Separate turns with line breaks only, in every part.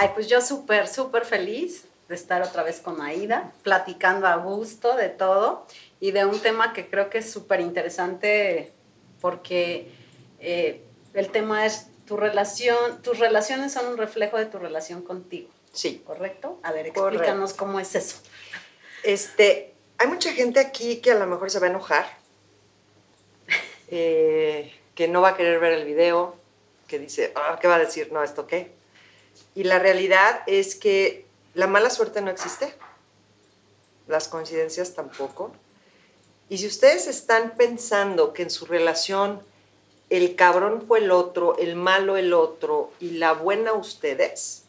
Ay, pues yo súper, súper feliz de estar otra vez con Aida, platicando a gusto de todo y de un tema que creo que es súper interesante porque eh, el tema es tu relación, tus relaciones son un reflejo de tu relación contigo.
Sí.
¿Correcto? A ver, explícanos cómo es eso.
Este, hay mucha gente aquí que a lo mejor se va a enojar, eh, que no va a querer ver el video, que dice, ah, ¿qué va a decir? No, ¿esto qué? Y la realidad es que la mala suerte no existe, las coincidencias tampoco. Y si ustedes están pensando que en su relación el cabrón fue el otro, el malo el otro y la buena ustedes,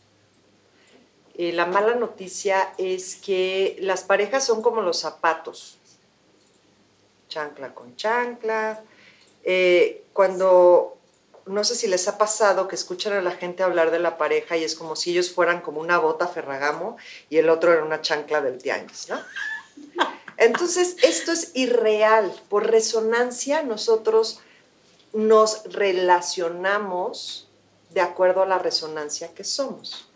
eh, la mala noticia es que las parejas son como los zapatos, chancla con chancla. Eh, cuando no sé si les ha pasado que escuchan a la gente hablar de la pareja y es como si ellos fueran como una bota ferragamo y el otro era una chancla del tianguis, ¿no? Entonces, esto es irreal. Por resonancia, nosotros nos relacionamos de acuerdo a la resonancia que somos.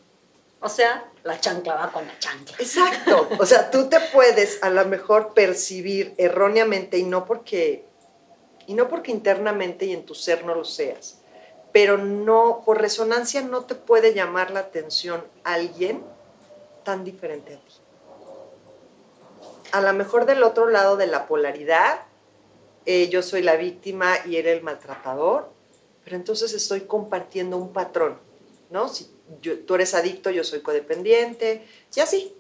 O sea, la chancla va con la chancla.
Exacto. O sea, tú te puedes a lo mejor percibir erróneamente y no porque y no porque internamente y en tu ser no lo seas, pero no, por resonancia no te puede llamar la atención alguien tan diferente a ti. A lo mejor del otro lado de la polaridad, eh, yo soy la víctima y él el maltratador, pero entonces estoy compartiendo un patrón, ¿no? Si tú eres adicto, yo soy codependiente, y así.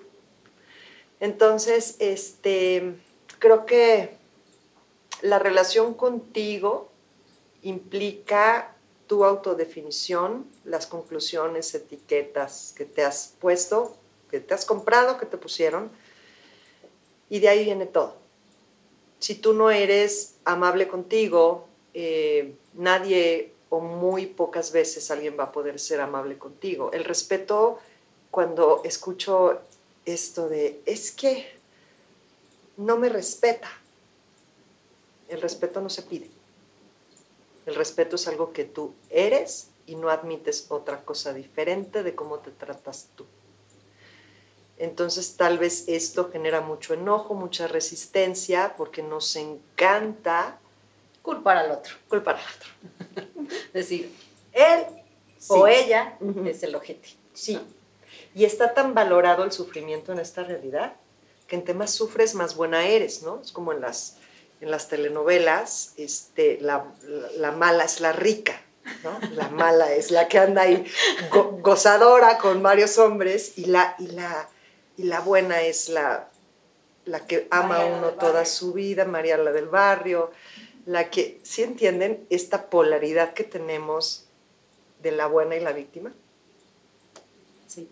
Entonces, este, creo que la relación contigo implica tu autodefinición, las conclusiones, etiquetas que te has puesto, que te has comprado, que te pusieron, y de ahí viene todo. Si tú no eres amable contigo, eh, nadie o muy pocas veces alguien va a poder ser amable contigo. El respeto, cuando escucho esto de, es que no me respeta, el respeto no se pide. El respeto es algo que tú eres y no admites otra cosa diferente de cómo te tratas tú. Entonces tal vez esto genera mucho enojo, mucha resistencia, porque nos encanta
culpar al otro.
Culpar al otro.
Decir, él o ella es el objetivo.
Sí. Y está tan valorado el sufrimiento en esta realidad que en temas sufres más buena eres, ¿no? Es como en las en las telenovelas, este, la, mala es la rica, ¿no? La mala es la que anda ahí gozadora con varios hombres y la, y la, y la buena es la, la que ama a uno toda su vida, María la del barrio, la que, ¿sí entienden esta polaridad que tenemos de la buena y la víctima?
Sí,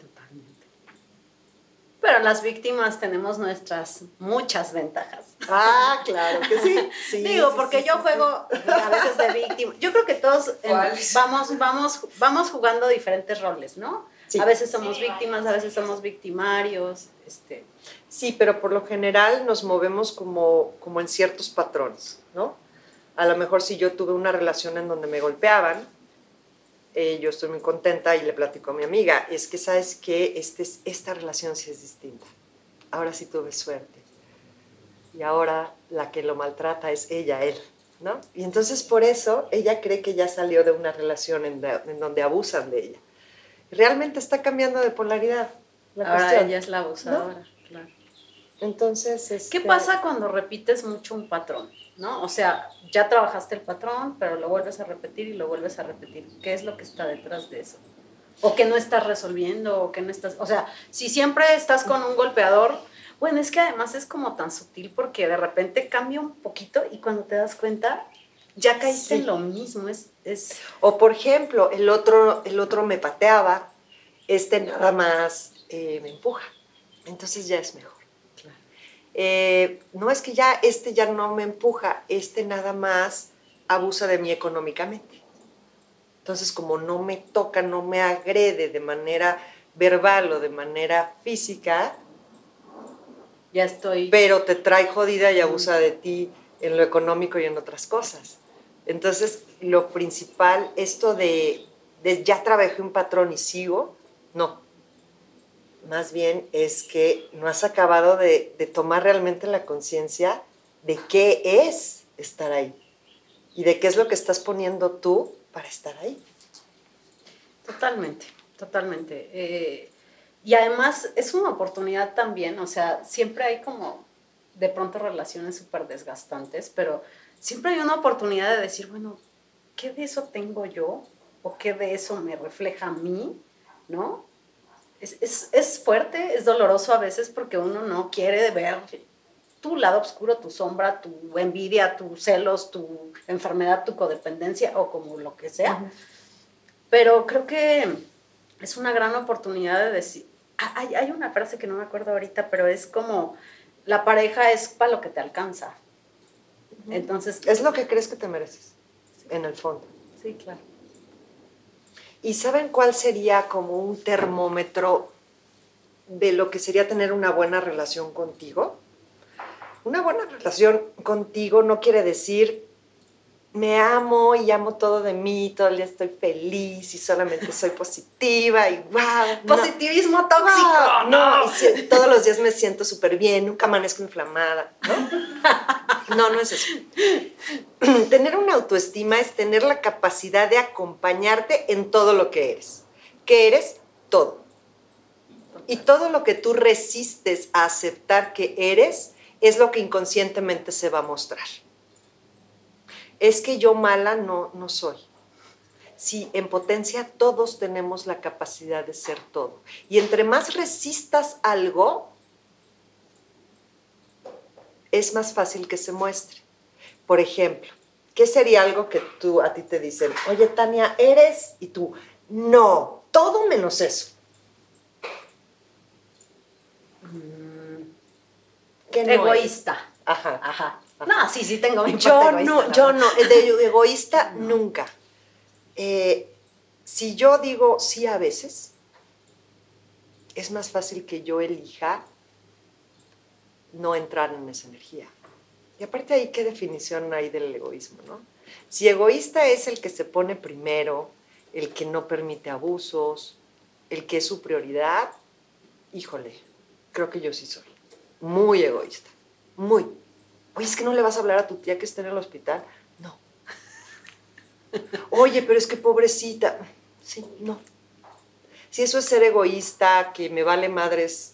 pero las víctimas tenemos nuestras muchas ventajas.
Ah, claro que sí.
Digo, porque yo juego a veces de víctima. Yo creo que todos vamos, vamos, vamos jugando diferentes roles, ¿no? A veces somos víctimas, a veces somos victimarios. Este.
Sí, pero por lo general nos movemos como, como en ciertos patrones, ¿no? A lo mejor si yo tuve una relación en donde me golpeaban, eh, yo estoy muy contenta y le platico a mi amiga, es que sabes que este, esta relación sí es distinta. Ahora sí tuve suerte. Y ahora la que lo maltrata es ella, él. ¿no? Y entonces por eso ella cree que ya salió de una relación en, donde abusan de ella. Realmente está cambiando de polaridad.
ahora ella es la abusadora, claro.
Entonces,
¿qué este pasa cuando repites mucho un patrón? ¿no? O sea, ya trabajaste el patrón, pero lo vuelves a repetir y lo vuelves a repetir. ¿Qué es lo que está detrás de eso? O que no estás resolviendo, o que no estás, o sea, si siempre estás con un golpeador, bueno, es que además es como tan sutil porque de repente cambia un poquito y cuando te das cuenta, ya caíste en lo mismo. Es, es...
O por ejemplo, el otro, el otro me pateaba, este nada más eh, me empuja. Entonces ya es mejor. Eh, no es que ya este ya no me empuja, este nada más abusa de mí económicamente. Entonces, como no me toca, no me agrede de manera verbal o de manera física,
ya estoy.
Pero te trae jodida y abusa de ti en lo económico y en otras cosas. Entonces, lo principal, esto de, de ya trabajé un patrón y sigo, no, más bien es que no has acabado de, tomar realmente la conciencia de qué es estar ahí y de qué es lo que estás poniendo tú para estar ahí.
Totalmente, totalmente. Eh, y además es una oportunidad también, o sea, siempre hay como de pronto relaciones súper desgastantes, pero siempre hay una oportunidad de decir, bueno, ¿qué de eso tengo yo? ¿O qué de eso me refleja a mí? ¿No? Es, es, es fuerte, es doloroso a veces porque uno no quiere ver tu lado oscuro, tu sombra, tu envidia, tus celos, tu enfermedad, tu codependencia o como lo que sea. Pero creo que es una gran oportunidad de decir, hay, hay, una frase que no me acuerdo ahorita, pero es como, la pareja es para lo que te alcanza. Entonces...
Es lo que crees que te mereces, en el fondo.
Sí, claro.
¿Y saben cuál sería como un termómetro de lo que sería tener una buena relación contigo? Una buena relación contigo no quiere decir me amo y amo todo de mí, todo el día estoy feliz y solamente soy positiva y wow.
Positivismo tóxico.
no, y todos los días me siento súper bien, nunca amanezco inflamada, ¿no? no, no es eso. tener una autoestima es tener la capacidad de acompañarte en todo lo que eres. Que eres todo. Y todo lo que tú resistes a aceptar que eres es lo que inconscientemente se va a mostrar es que yo mala no, no soy. Sí, en potencia todos tenemos la capacidad de ser todo. Y entre más resistas algo, es más fácil que se muestre. Por ejemplo, ¿qué sería algo que tú a ti te dicen, oye Tania, eres y tú, no, todo menos eso?
Mm. egoísta. Ajá. Ajá. No, sí, sí tengo mi
Yo no, yo no, de egoísta nunca. Eh, si yo digo sí a veces, es más fácil que yo elija no entrar en esa energía. Y aparte ahí, ¿qué definición hay del egoísmo, no? Si egoísta es el que se pone primero, el que no permite abusos, el que es su prioridad, híjole, creo que yo sí soy. Muy egoísta, muy. Oye, es que no le vas a hablar a tu tía que está en el hospital. No. Oye, pero es que pobrecita. Sí, no. Si eso es ser egoísta, que me vale madres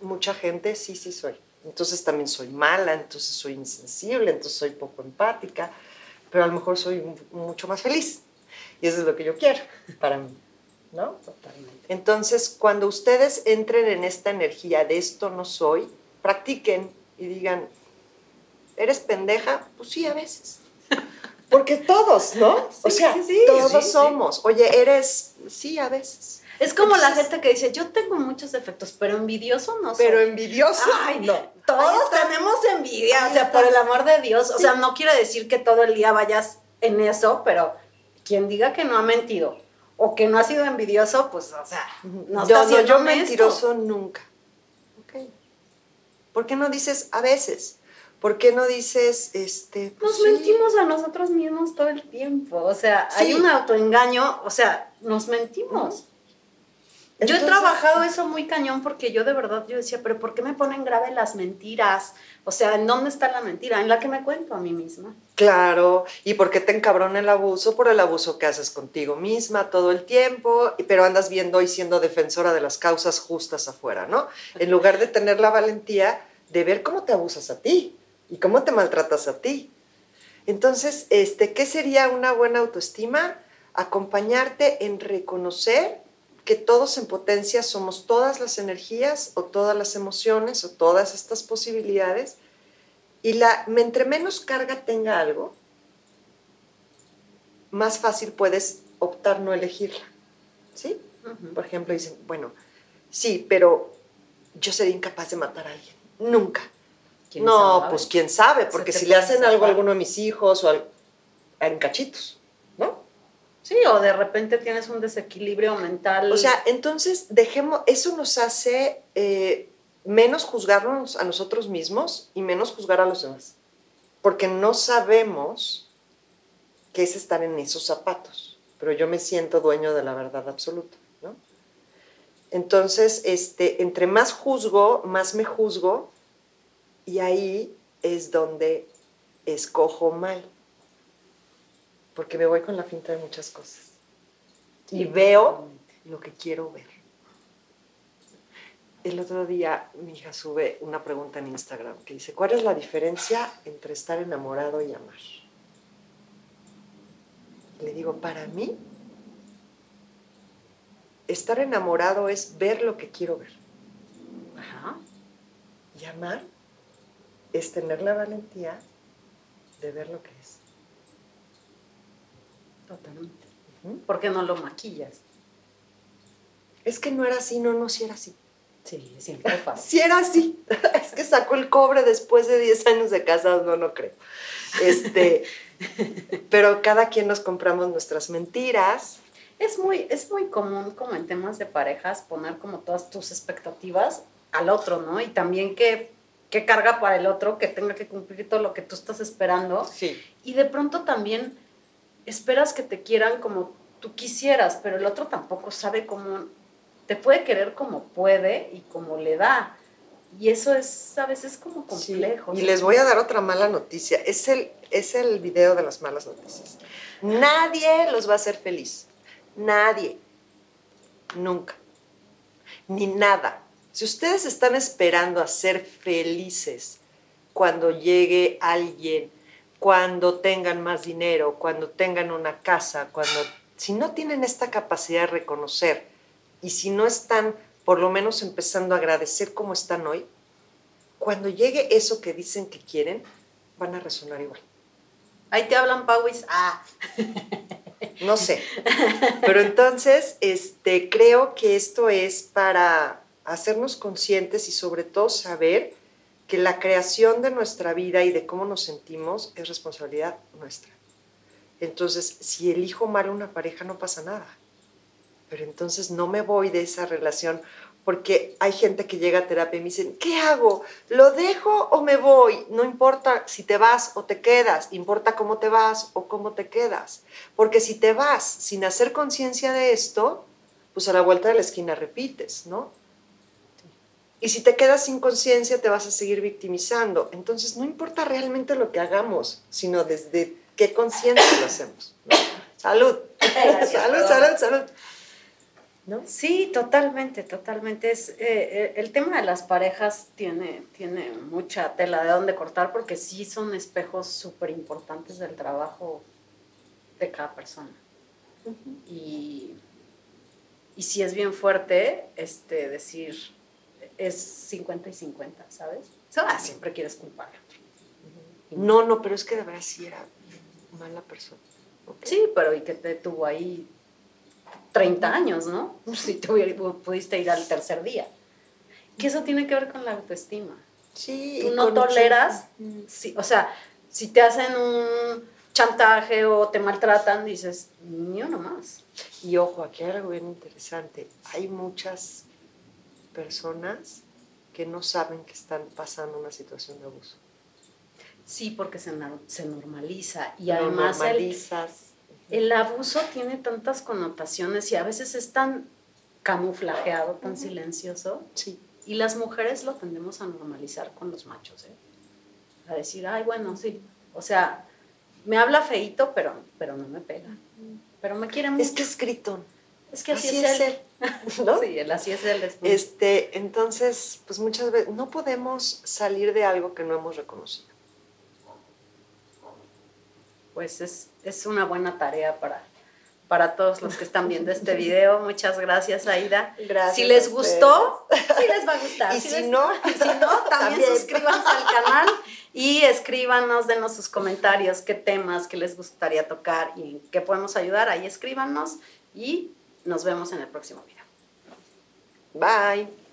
mucha gente, sí, sí soy. Entonces también soy mala, entonces soy insensible, entonces soy poco empática, pero a lo mejor soy mucho más feliz. Y eso es lo que yo quiero para mí. ¿No? Totalmente. Entonces, cuando ustedes entren en esta energía de esto no soy, practiquen y digan, ¿Eres pendeja? Pues sí, a veces. Porque todos, ¿no? o sea, todos somos. Oye, eres, sí, a veces.
Es como la gente que dice, yo tengo muchos defectos, pero envidioso no
soy. Pero envidioso.
Ay, no. Todos tenemos envidia, o sea, por el amor de Dios. O sea, no quiere decir que todo el día vayas en eso, pero quien diga que no ha mentido o que no ha sido envidioso, pues, o sea, no está yo, no,
yo mentiroso nunca. Ok. ¿Por qué no dices a veces? ¿Por qué no dices, este...
Pues nos mentimos a nosotros mismos todo el tiempo, o sea, hay un autoengaño, o sea, nos mentimos. Yo he trabajado eso muy cañón porque yo de verdad, yo decía, pero ¿por qué me ponen grave las mentiras? O sea, ¿en dónde está la mentira? En la que me cuento a mí misma.
Claro, ¿y por qué te encabrona el abuso? Por el abuso que haces contigo misma todo el tiempo, pero andas viendo y siendo defensora de las causas justas afuera, ¿no? En lugar de tener la valentía de ver cómo te abusas a ti y cómo te maltratas a ti. Entonces, este, ¿qué sería una buena autoestima? Acompañarte en reconocer que todos en potencia somos todas las energías o todas las emociones o todas estas posibilidades y la, entre menos carga tenga algo, más fácil puedes optar no elegirla. ¿Sí? Por ejemplo, dicen, bueno, sí, pero yo sería incapaz de matar a alguien. Nunca no, pues quién sabe, porque si le hacen algo a alguno de mis hijos o en cachitos.
Sí, o de repente tienes un desequilibrio mental.
O sea, entonces dejemos, eso nos hace eh, menos juzgarnos a nosotros mismos y menos juzgar a los demás, porque no sabemos qué es estar en esos zapatos, pero yo me siento dueño de la verdad absoluta, ¿no? Entonces, este, entre más juzgo, más me juzgo y ahí es donde escojo mal. Porque me voy con la finta de muchas cosas. Y veo lo que quiero ver. El otro día mi hija sube una pregunta en Instagram que dice, ¿cuál es la diferencia entre estar enamorado y amar? Le digo, para mí, estar enamorado es ver lo que quiero ver.
Ajá.
Y amar es tener la valentía de ver lo que es.
Totalmente.
Ujú.
¿Por qué no lo maquillas?
Es que no era así, no, no, sí era así.
Sí, siempre pasa.
Sí era así. Es que sacó el cobre después de 10 años de casados, no, no creo. Este, pero cada quien nos compramos nuestras mentiras.
Es muy, es muy común como en temas de parejas poner como todas tus expectativas al otro, ¿no? Y también que, que carga para el otro, que tenga que cumplir todo lo que tú estás esperando.
Sí.
Y de pronto también esperas que te quieran como tú quisieras, pero el otro tampoco sabe cómo, te puede querer como puede y como le da. Y eso es a veces como complejo.
Y les voy a dar otra mala noticia. Es el, es el video de las malas noticias. Nadie los va a hacer feliz. Nadie. Nunca. Ni nada. Si ustedes están esperando a ser felices cuando llegue alguien, cuando tengan más dinero, cuando tengan una casa, cuando si no tienen esta capacidad de reconocer y si no están por lo menos empezando a agradecer cómo están hoy, cuando llegue eso que dicen que quieren, van a resonar igual.
Ahí te hablan Pauis. Ah,
No sé. Pero entonces, este, creo que esto es para hacernos conscientes y sobre todo saber que la creación de nuestra vida y de cómo nos sentimos es responsabilidad nuestra. Entonces, si elijo mal una pareja, no pasa nada. Pero entonces no me voy de esa relación porque hay gente que llega a terapia y me dicen, ¿qué hago? ¿Lo dejo o me voy? No importa si te vas o te quedas, importa cómo te vas o cómo te quedas. Porque si te vas sin hacer conciencia de esto, pues a la vuelta de la esquina repites, ¿no? Y si te quedas sin conciencia, te vas a seguir victimizando. Entonces, no importa realmente lo que hagamos, sino desde qué conciencia lo hacemos. ¿no? Salud.
Gracias,
salud, salud, salud. ¿No?
Sí, totalmente, totalmente. Es, eh, eh, el tema de las parejas tiene, tiene mucha tela de dónde cortar porque sí son espejos súper importantes del trabajo de cada persona. Y, y sí es bien fuerte este, decir, es 50 y 50, ¿sabes? O sea, ah, siempre quieres culpar al otro.
No, no, pero es que de verdad sí era mala persona. ¿ok?
Sí, pero y que te tuvo ahí 30 años, ¿no? Si te hubiera- pudiste ir al tercer día. Que eso tiene que ver con la autoestima.
Sí.
Tú
y
no toleras,
Ujú.
sí, o sea, si te hacen un chantaje o te maltratan, dices, ni uno más.
Y ojo, aquí hay algo bien interesante. Hay muchas personas que no saben que están pasando una situación de abuso.
Sí, porque se, normaliza y
Lo
además el,
normalizas.
el abuso tiene tantas connotaciones y a veces es tan camuflajeado, tan silencioso.
Sí.
Y las mujeres lo tendemos a normalizar con los machos, ¿eh? A decir, ay, bueno, sí. O sea, me habla feito, pero, pero no me pega. Pero me quiere mucho.
Es que es gritón.
Es que así,
así
es,
es
él.
¿no?
Sí, el así es. Es muy-
Este, entonces, pues muchas veces no podemos salir de algo que no hemos reconocido.
Pues es, es una buena tarea para, para todos los que están viendo este video. Muchas gracias, Aida.
Gracias.
Si les gustó, sí les va a gustar.
Y
Si
si
les-
no,
y si no, también,
también.
suscríbanse al canal y escríbanos, denos sus comentarios, qué temas que les gustaría tocar y en qué podemos ayudar. Ahí escríbanos y nos vemos en el próximo video.
Bye.